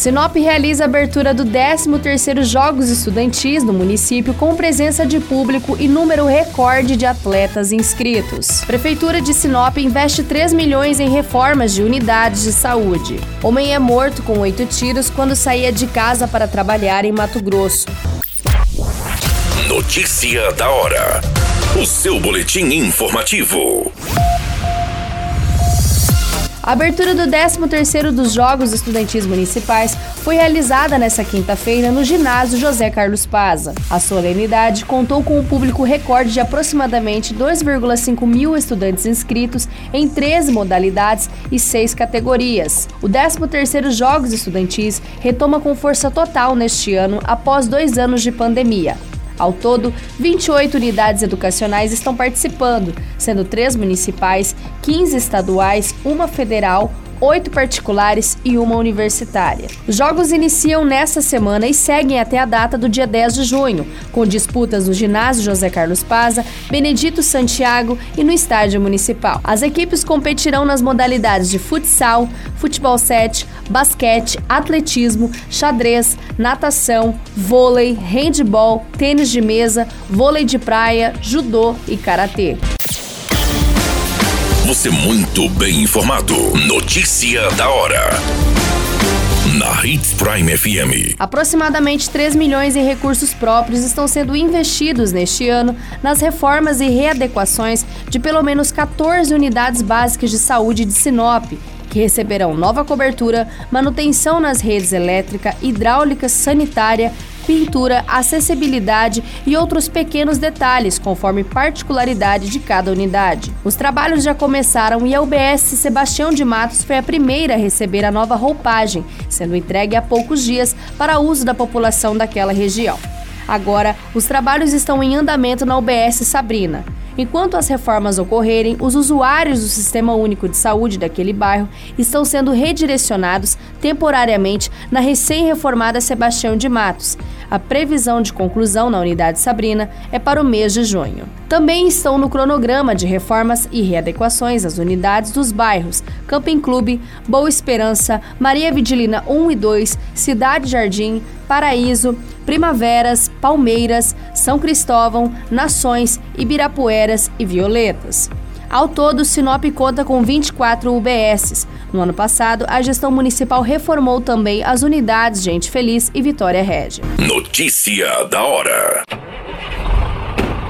Sinop realiza a abertura do 13º Jogos Estudantis no município com presença de público e número recorde de atletas inscritos. Prefeitura de Sinop investe 3 milhões em reformas de unidades de saúde. Homem é morto com oito tiros quando saía de casa para trabalhar em Mato Grosso. Notícia da hora. O seu boletim informativo. A abertura do 13º dos Jogos Estudantis Municipais foi realizada nesta quinta-feira no ginásio José Carlos Paza. A solenidade contou com um público recorde de aproximadamente 2,5 mil estudantes inscritos em 13 modalidades e 6 categorias. O 13º Jogos Estudantis retoma com força total neste ano após dois anos de pandemia. Ao todo, 28 unidades educacionais estão participando, sendo três municipais, 15 estaduais, uma federal, oito particulares e uma universitária. Os jogos iniciam nesta semana e seguem até a data do dia 10 de junho, com disputas no ginásio José Carlos Paza, Benedito Santiago e no estádio municipal. As equipes competirão nas modalidades de futsal, futebol 7, basquete, atletismo, xadrez, natação, vôlei, handball, tênis de mesa, vôlei de praia, judô e karatê. Você muito bem informado. Notícia da hora. Na Hits Prime FM. Aproximadamente 3 milhões em recursos próprios estão sendo investidos neste ano nas reformas e readequações de pelo menos 14 unidades básicas de saúde de Sinop, que receberão nova cobertura, manutenção nas redes elétrica, hidráulica, sanitária pintura, acessibilidade e outros pequenos detalhes, conforme particularidade de cada unidade. Os trabalhos já começaram e a UBS Sebastião de Matos foi a primeira a receber a nova roupagem, sendo entregue há poucos dias para uso da população daquela região. Agora, os trabalhos estão em andamento na UBS Sabrina. Enquanto as reformas ocorrerem, os usuários do Sistema Único de Saúde daquele bairro estão sendo redirecionados temporariamente na recém-reformada Sebastião de Matos. A previsão de conclusão na unidade Sabrina é para o mês de junho. Também estão no cronograma de reformas e readequações as unidades dos bairros Camping Clube, Boa Esperança, Maria Vidilina 1 e 2, Cidade Jardim, Paraíso, Primaveras, Palmeiras, São Cristóvão, Nações, Ibirapueras e Violetas. Ao todo, Sinop conta com 24 UBSs. No ano passado, a gestão municipal reformou também as unidades Gente Feliz e Vitória Régia. Notícia da hora.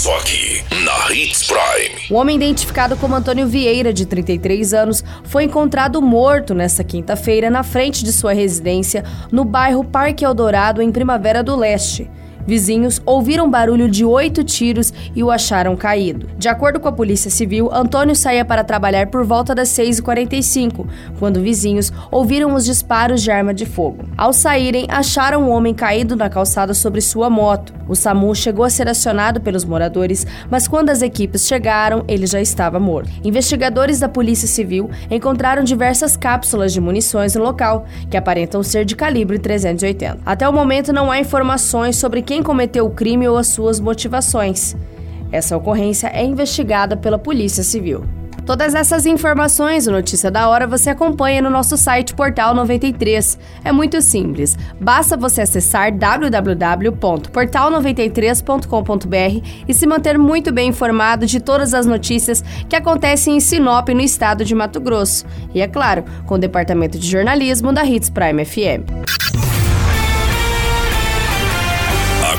Só aqui, na Hits Prime. O homem identificado como Antônio Vieira, de 33 anos, foi encontrado morto nesta quinta-feira na frente de sua residência no bairro Parque Eldorado, em Primavera do Leste. Vizinhos ouviram barulho de oito tiros e o acharam caído. De acordo com a Polícia Civil, Antônio saía para trabalhar por volta das 6h45, quando vizinhos ouviram os disparos de arma de fogo. Ao saírem, acharam o homem caído na calçada sobre sua moto. O SAMU chegou a ser acionado pelos moradores, mas quando as equipes chegaram, ele já estava morto. Investigadores da Polícia Civil encontraram diversas cápsulas de munições no local, que aparentam ser de calibre 380. Até o momento não há informações sobre quem cometeu o crime ou as suas motivações. Essa ocorrência é investigada pela Polícia Civil. Todas essas informações, o Notícia da Hora, você acompanha no nosso site Portal 93. É muito simples. Basta você acessar www.portal93.com.br e se manter muito bem informado de todas as notícias que acontecem em Sinop, no estado de Mato Grosso. E é claro, com o departamento de jornalismo da Hits Prime FM.